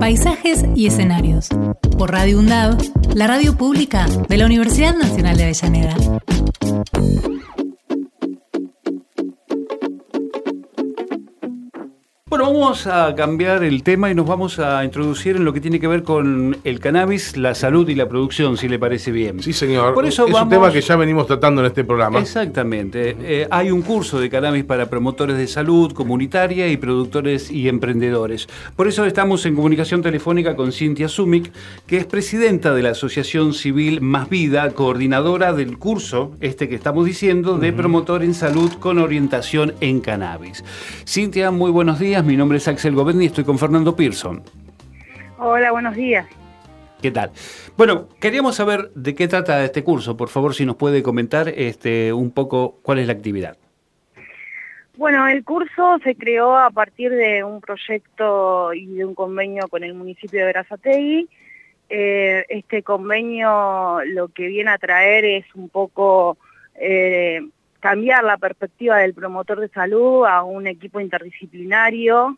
Paisajes y escenarios. Por Radio UNDAV, la radio pública de la Universidad Nacional de Avellaneda. Bueno, vamos a cambiar el tema y nos vamos a introducir en lo que tiene que ver con el cannabis, la salud y la producción, si le parece bien. Sí, señor. Por eso es vamos- un tema que ya venimos tratando en este programa. Exactamente. Eh, hay un curso de cannabis para promotores de salud comunitaria y productores y emprendedores. Por eso estamos en comunicación telefónica con Cintia Sumik, que es presidenta de la Asociación Civil Más Vida, coordinadora del curso, este que estamos diciendo, de promotor en salud con orientación en cannabis. Cintia, muy buenos días. Mi nombre es Axel Govendi y estoy con Fernando Pearson. Hola, buenos días. ¿Qué tal? Bueno, queríamos saber de qué trata este curso. Por favor, si nos puede comentar este, un poco cuál es la actividad. Bueno, el curso se creó a partir de un proyecto y de un convenio con el municipio de Verazategui. Eh, este convenio lo que viene a traer es un poco eh, cambiar la perspectiva del promotor de salud a un equipo interdisciplinario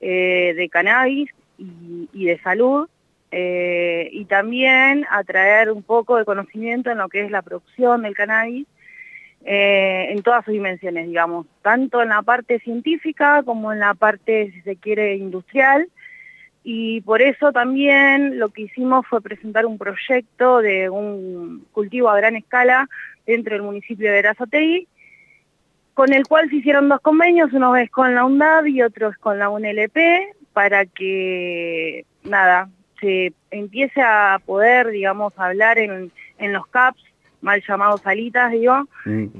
eh, de cannabis y, y de salud, eh, y también atraer un poco de conocimiento en lo que es la producción del cannabis eh, en todas sus dimensiones, digamos, tanto en la parte científica como en la parte, si se quiere, industrial. Y por eso también lo que hicimos fue presentar un proyecto de un cultivo a gran escala dentro del municipio de Verazategui, con el cual se hicieron dos convenios, uno es con la UNDAV y otro es con la UNLP, para que, nada, se empiece a poder, digamos, hablar en, en los CAPS, mal llamados salitas, digo,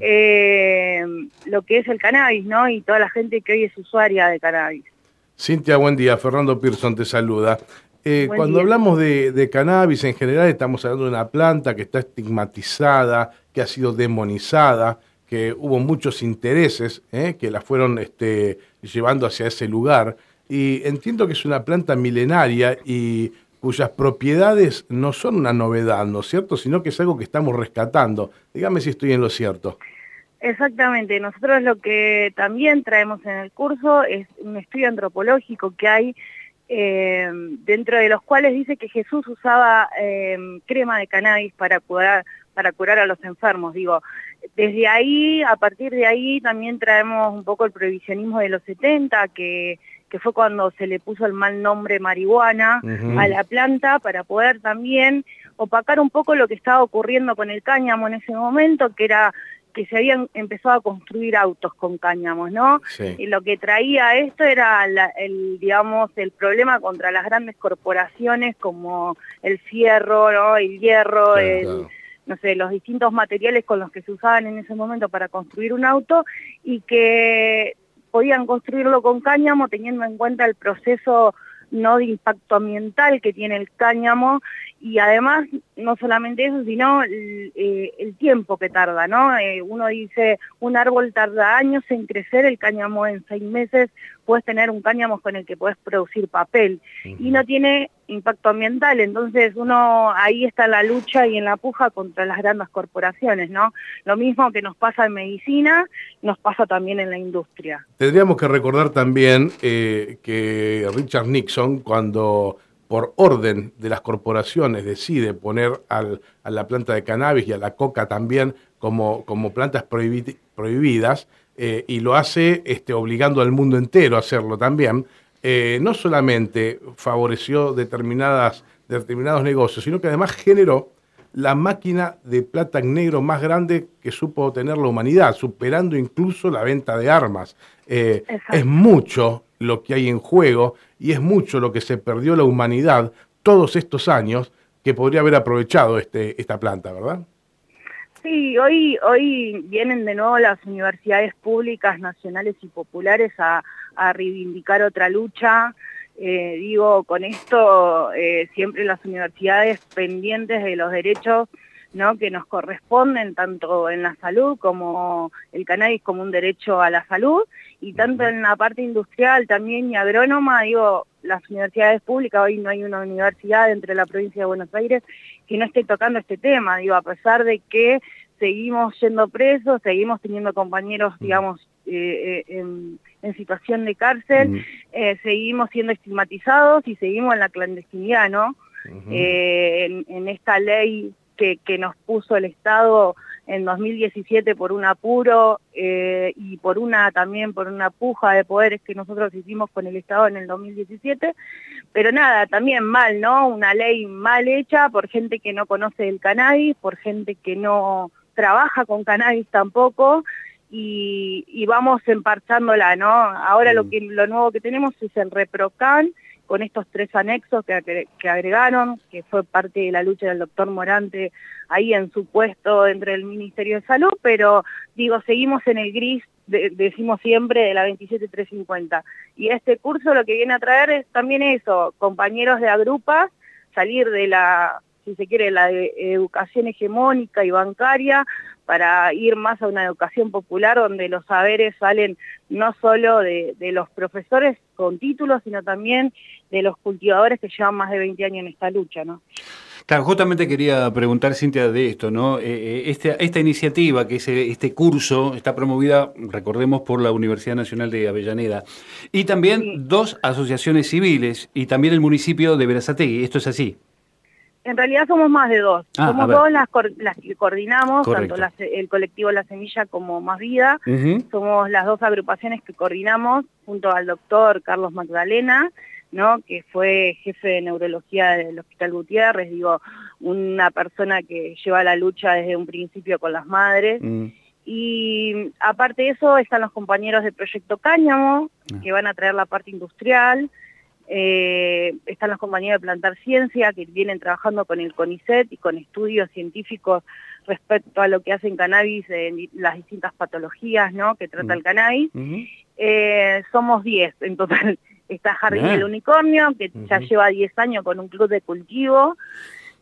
eh, lo que es el cannabis, ¿no? Y toda la gente que hoy es usuaria de cannabis. Cintia, buen día. Fernando Pearson te saluda. Eh, cuando día. hablamos de, de cannabis en general estamos hablando de una planta que está estigmatizada, que ha sido demonizada, que hubo muchos intereses eh, que la fueron este, llevando hacia ese lugar. Y entiendo que es una planta milenaria y cuyas propiedades no son una novedad, ¿no es cierto? Sino que es algo que estamos rescatando. Dígame si estoy en lo cierto. Exactamente, nosotros lo que también traemos en el curso es un estudio antropológico que hay eh, dentro de los cuales dice que Jesús usaba eh, crema de cannabis para curar, para curar a los enfermos. Digo, desde ahí, a partir de ahí también traemos un poco el prohibicionismo de los 70, que, que fue cuando se le puso el mal nombre marihuana a la planta para poder también opacar un poco lo que estaba ocurriendo con el cáñamo en ese momento, que era que se habían empezado a construir autos con cáñamos, ¿no? Sí. Y lo que traía esto era la- el, digamos, el problema contra las grandes corporaciones como el fierro, ¿no? El hierro, Claro, el, claro. no sé, los distintos materiales con los que se usaban en ese momento para construir un auto y que podían construirlo con cáñamo teniendo en cuenta el proceso no de impacto ambiental que tiene el cáñamo y además no solamente eso, sino el, eh, el tiempo que tarda, ¿no? Eh, uno dice, un árbol tarda años en crecer, el cáñamo en seis meses puedes tener un cáñamo con el que puedes producir papel y no tiene impacto ambiental, entonces uno ahí está en la lucha y en la puja contra las grandes corporaciones, ¿no? Lo mismo que nos pasa en medicina, nos pasa también en la industria. Tendríamos que recordar también eh, que Richard Nixon, cuando por orden de las corporaciones decide poner al- a la planta de cannabis y a la coca también como, como plantas prohibi- prohibidas, eh, y lo hace este, obligando al mundo entero a hacerlo también, eh, no solamente favoreció determinadas, determinados negocios, sino que además generó la máquina de plata en negro más grande que supo tener la humanidad, superando incluso la venta de armas. Eh, es mucho lo que hay en juego y es mucho lo que se perdió la humanidad todos estos años que podría haber aprovechado este, esta planta, ¿verdad? Sí, hoy, hoy vienen de nuevo las universidades públicas, nacionales y populares a, a reivindicar otra lucha eh, digo, con esto eh, siempre las universidades pendientes de los derechos ¿no? que nos corresponden tanto en la salud como el cannabis como un derecho a la salud y tanto en la parte industrial también y agrónoma, digo, las universidades públicas, hoy no hay una universidad entre la provincia de Buenos Aires que no esté tocando este tema, digo, a pesar de que seguimos yendo presos, seguimos teniendo compañeros, digamos, eh, eh, en, situación de cárcel, eh, seguimos siendo estigmatizados y seguimos en la clandestinidad, ¿no? en, esta ley que, que, nos puso el Estado en 2017 por un apuro y por una también por una puja de poderes que nosotros hicimos con el Estado en el 2017, pero nada, también mal, ¿no? Una ley mal hecha por gente que no conoce el cannabis, por gente que no trabaja con cannabis tampoco, y, vamos emparchándola, ¿no? Ahora lo, mm. que, lo nuevo que tenemos es el ReproCan, con estos tres anexos que, que, agregaron, que fue parte de la lucha del doctor Morante ahí en su puesto dentro del Ministerio de Salud, pero digo, seguimos en el gris, decimos siempre, de la 27350. Y este curso lo que viene a traer es también eso, compañeros de agrupas, salir de la si se quiere, la educación hegemónica y bancaria para ir más a una educación popular donde los saberes salen no solo de, los profesores con títulos, sino también de los cultivadores que llevan más de 20 años en esta lucha, ¿no? Claro, justamente quería preguntar, Cintia, de esto, ¿no? Eh, eh, este, esta iniciativa, que es este curso, está promovida, recordemos, por la Universidad Nacional de Avellaneda, y también dos asociaciones civiles, y también el municipio de Verazategui, ¿esto es así? En realidad somos más de dos. Ah, somos dos las, las, que coordinamos, tanto el colectivo La Semilla como Más Vida. Somos las dos agrupaciones que coordinamos junto al doctor Carlos Magdalena, ¿no? que fue jefe de neurología del Hospital Gutiérrez, digo, una persona que lleva la lucha desde un principio con las madres. Mm. Y aparte de eso están los compañeros del Proyecto Cáñamo, ah. que van a traer la parte industrial, eh, están los compañeros de Plantar Ciencia que vienen trabajando con el CONICET y con estudios científicos respecto a lo que hacen cannabis en las distintas patologías ¿no? que trata el cannabis. Eh, somos 10 en total. Está Jardín del Unicornio, que ya lleva 10 años con un club de cultivo.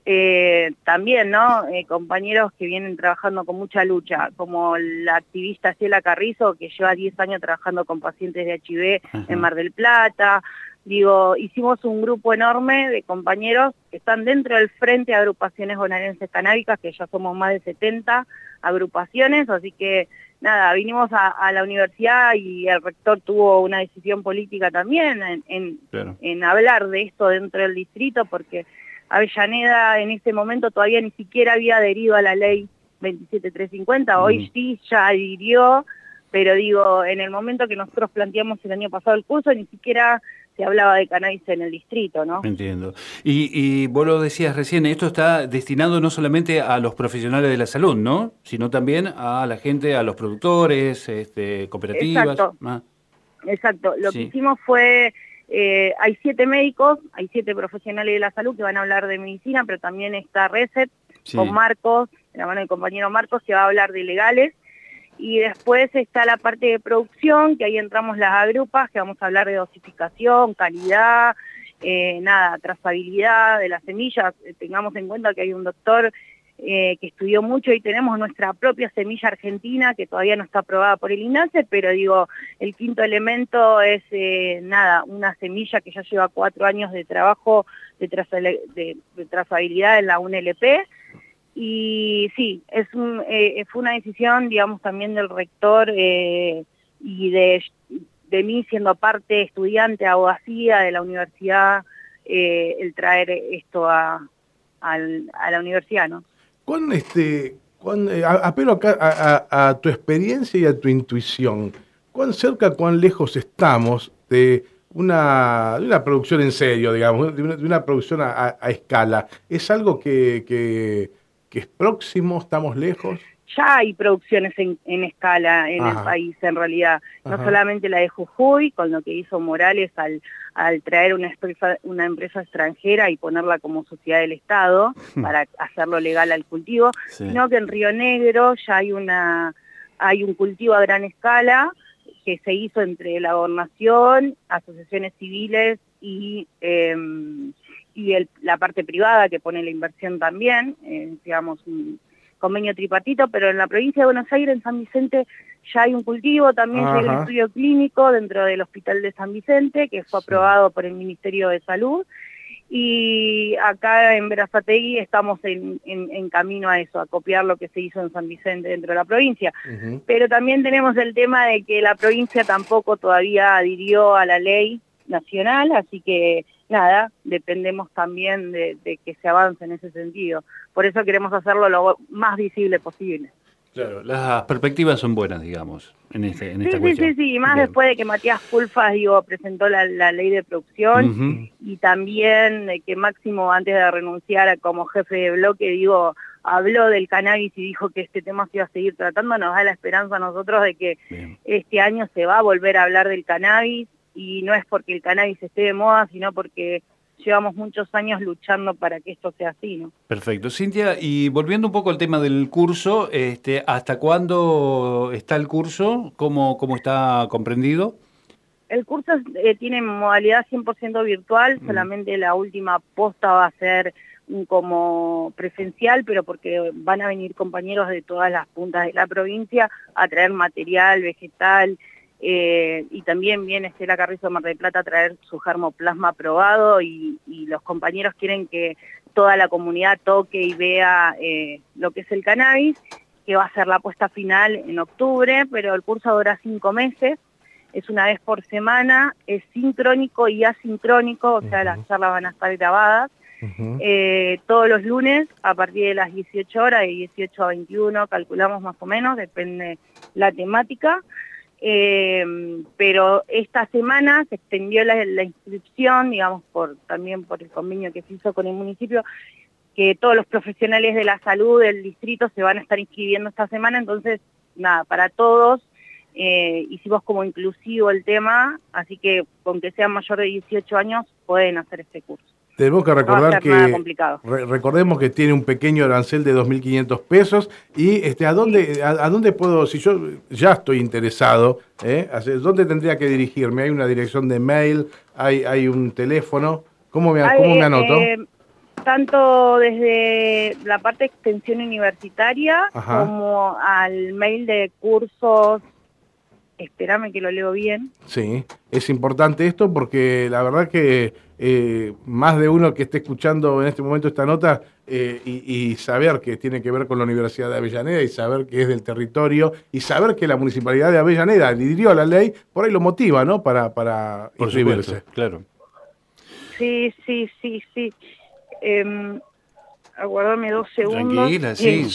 Eh, también, ¿no? compañeros que vienen trabajando con mucha lucha, como la activista Ciela Carrizo, que lleva 10 años trabajando con pacientes de HIV en Mar del Plata, Digo, hicimos un grupo enorme de compañeros que están dentro del Frente de Agrupaciones Bonaerenses Canábicas, que ya somos más de 70 agrupaciones, así que nada, vinimos a, la universidad y el rector tuvo una decisión política también en, en, hablar de esto dentro del distrito, porque Avellaneda en ese momento todavía ni siquiera había adherido a la ley 27350, hoy sí ya adhirió, pero digo, en el momento que nosotros planteamos el año pasado el curso, ni siquiera se hablaba de cannabis en el distrito, ¿no? Entiendo. Y, y vos lo decías recién, esto está destinado no solamente a los profesionales de la salud, ¿no? Sino también a la gente, a los productores, este, cooperativas. Exacto. Ah. Exacto. Lo que hicimos fue, eh, hay siete médicos, hay siete profesionales de la salud que van a hablar de medicina, pero también está Reset con Marcos, de la mano del compañero Marcos, que va a hablar de legales y después está la parte de producción, que ahí entramos las agrupas, que vamos a hablar de dosificación, calidad, eh, nada, trazabilidad de las semillas. Eh, tengamos en cuenta que hay un doctor eh, que estudió mucho y tenemos nuestra propia semilla argentina que todavía no está aprobada por el INASE, pero digo, el quinto elemento es, nada, una semilla que ya lleva cuatro años de trabajo de, de trazabilidad en la UNLP, y sí, es eh, fue una decisión, digamos, también del rector eh, y de, de mí siendo parte estudiante, abogacía de la universidad, eh, el traer esto a, a, la universidad, ¿no? ¿Cuán, este, apelo acá a, tu experiencia y a tu intuición. ¿Cuán cerca, cuán lejos estamos de una, de una producción en serio, digamos, de una, producción a, escala? ¿Es algo que que es próximo, estamos lejos? Ya hay producciones en, escala en el país, en realidad. No solamente la de Jujuy, con lo que hizo Morales al, al traer una empresa, una empresa extranjera y ponerla como sociedad del Estado hmm. para hacerlo legal al cultivo, sino que en Río Negro ya hay, una, hay un cultivo a gran escala que se hizo entre la gobernación, asociaciones civiles y, em, y la parte privada que pone la inversión también, eh, digamos, un convenio tripartito, pero en la provincia de Buenos Aires, en San Vicente, ya hay un cultivo, también hay un estudio clínico dentro del Hospital de San Vicente, que fue aprobado por el Ministerio de Salud, y acá en Verazategui estamos en, camino a eso, a copiar lo que se hizo en San Vicente dentro de la provincia. Pero también tenemos el tema de que la provincia tampoco todavía adhirió a la ley nacional, así que nada, dependemos también de, que se avance en ese sentido. Por eso queremos hacerlo lo más visible posible. Claro, las perspectivas son buenas, digamos, en, este, en esta sí, cuestión. Sí, sí, sí, y más después de que Matías Pulfas, digo, presentó la, ley de producción y también de que Máximo, antes de renunciar como jefe de bloque, digo, habló del cannabis y dijo que este tema se iba a seguir tratando, nos da la esperanza a nosotros de que este año se va a volver a hablar del cannabis y no es porque el cannabis esté de moda, sino porque llevamos muchos años luchando para que esto sea así, ¿no? Perfecto. Cintia, y volviendo un poco al tema del curso, este, ¿hasta cuándo está el curso? ¿Cómo, cómo está comprendido? El curso eh, tiene modalidad 100% virtual, mm. solamente la última posta va a ser como presencial, pero porque van a venir compañeros de todas las puntas de la provincia a traer material vegetal, eh, y también viene Estela Carrizo de Mar del Plata a traer su germoplasma probado y, los compañeros quieren que toda la comunidad toque y vea eh, lo que es el cannabis, que va a ser la puesta final en octubre, pero el curso dura cinco meses, es una vez por semana, es sincrónico y asincrónico, o sea, las charlas van a estar grabadas. Eh, todos los lunes a partir de las 18 horas, de 18 a 21 calculamos más o menos, depende la temática. Eh, pero esta semana se extendió la, inscripción, digamos, por también por el convenio que se hizo con el municipio, que todos los profesionales de la salud del distrito se van a estar inscribiendo esta semana, entonces, nada, para todos eh, hicimos como inclusivo el tema, así que con que sean mayor de 18 años pueden hacer este curso. Tenemos que recordar que recordemos que tiene un pequeño arancel de 2.500 pesos y este a dónde a, dónde puedo si yo ya estoy interesado, ¿eh? dónde tendría que dirigirme. Hay una dirección de mail, hay hay un teléfono. ¿Cómo me, cómo me anoto? Eh, tanto desde la parte de extensión universitaria como al mail de cursos espérame que lo leo bien. Sí, es importante esto porque la verdad que eh, más de uno que esté escuchando en este momento esta nota eh, y, saber que tiene que ver con la Universidad de Avellaneda y saber que es del territorio y saber que la Municipalidad de Avellaneda a la ley, por ahí lo motiva, ¿no? Para, para inscribirse. claro. Sí, sí, sí, sí. Eh, aguardame dos segundos. Tranquila, sí,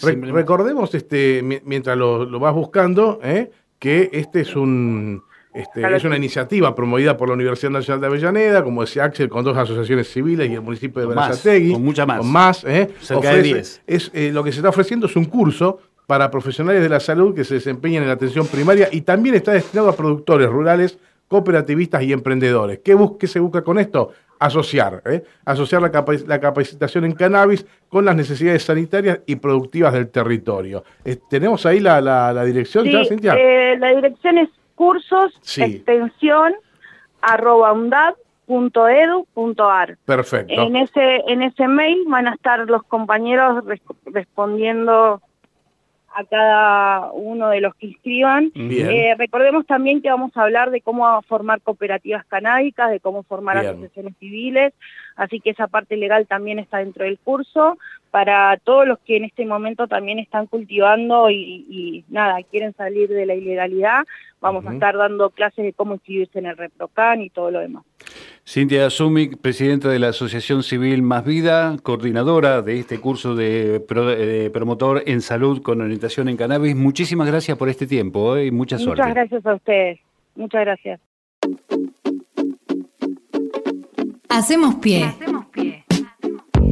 recordemos, este, mientras lo, lo vas buscando, ¿eh? que este es un este, es una iniciativa promovida por la Universidad Nacional de Avellaneda, como decía Axel, con dos asociaciones civiles y el municipio de Berazategui. Con mucha más. Con más, ¿eh? Cerca de 10. Es, eh, lo que se está ofreciendo es un curso para profesionales de la salud que se desempeñan en la atención primaria y también está destinado a productores rurales, cooperativistas y emprendedores. ¿Qué, se busca con esto? Asociar, ¿eh? asociar la, capacitación en cannabis con las necesidades sanitarias y productivas del territorio. Eh, ¿Tenemos ahí la, dirección ya, Cintia? la dirección es cursos, extensión, arroba Perfecto. En ese, en ese mail van a estar los compañeros respondiendo a cada uno de los que inscriban. Eh, recordemos también que vamos a hablar de cómo formar cooperativas canábicas, de cómo formar asociaciones civiles, así que esa parte legal también está dentro del curso para todos los que en este momento también están cultivando y, nada, quieren salir de la ilegalidad, vamos a estar dando clases de cómo inscribirse en el ReproCan y todo lo demás. Cintia Sumic, presidenta de la Asociación Civil Más Vida, coordinadora de este curso de, promotor en salud con orientación en cannabis, muchísimas gracias por este tiempo ¿eh? y mucha suerte. Muchas gracias a ustedes, muchas gracias. Hacemos pie. Hacemos pie.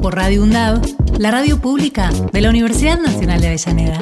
por Radio UNDAV, la radio pública de la Universidad Nacional de Avellaneda.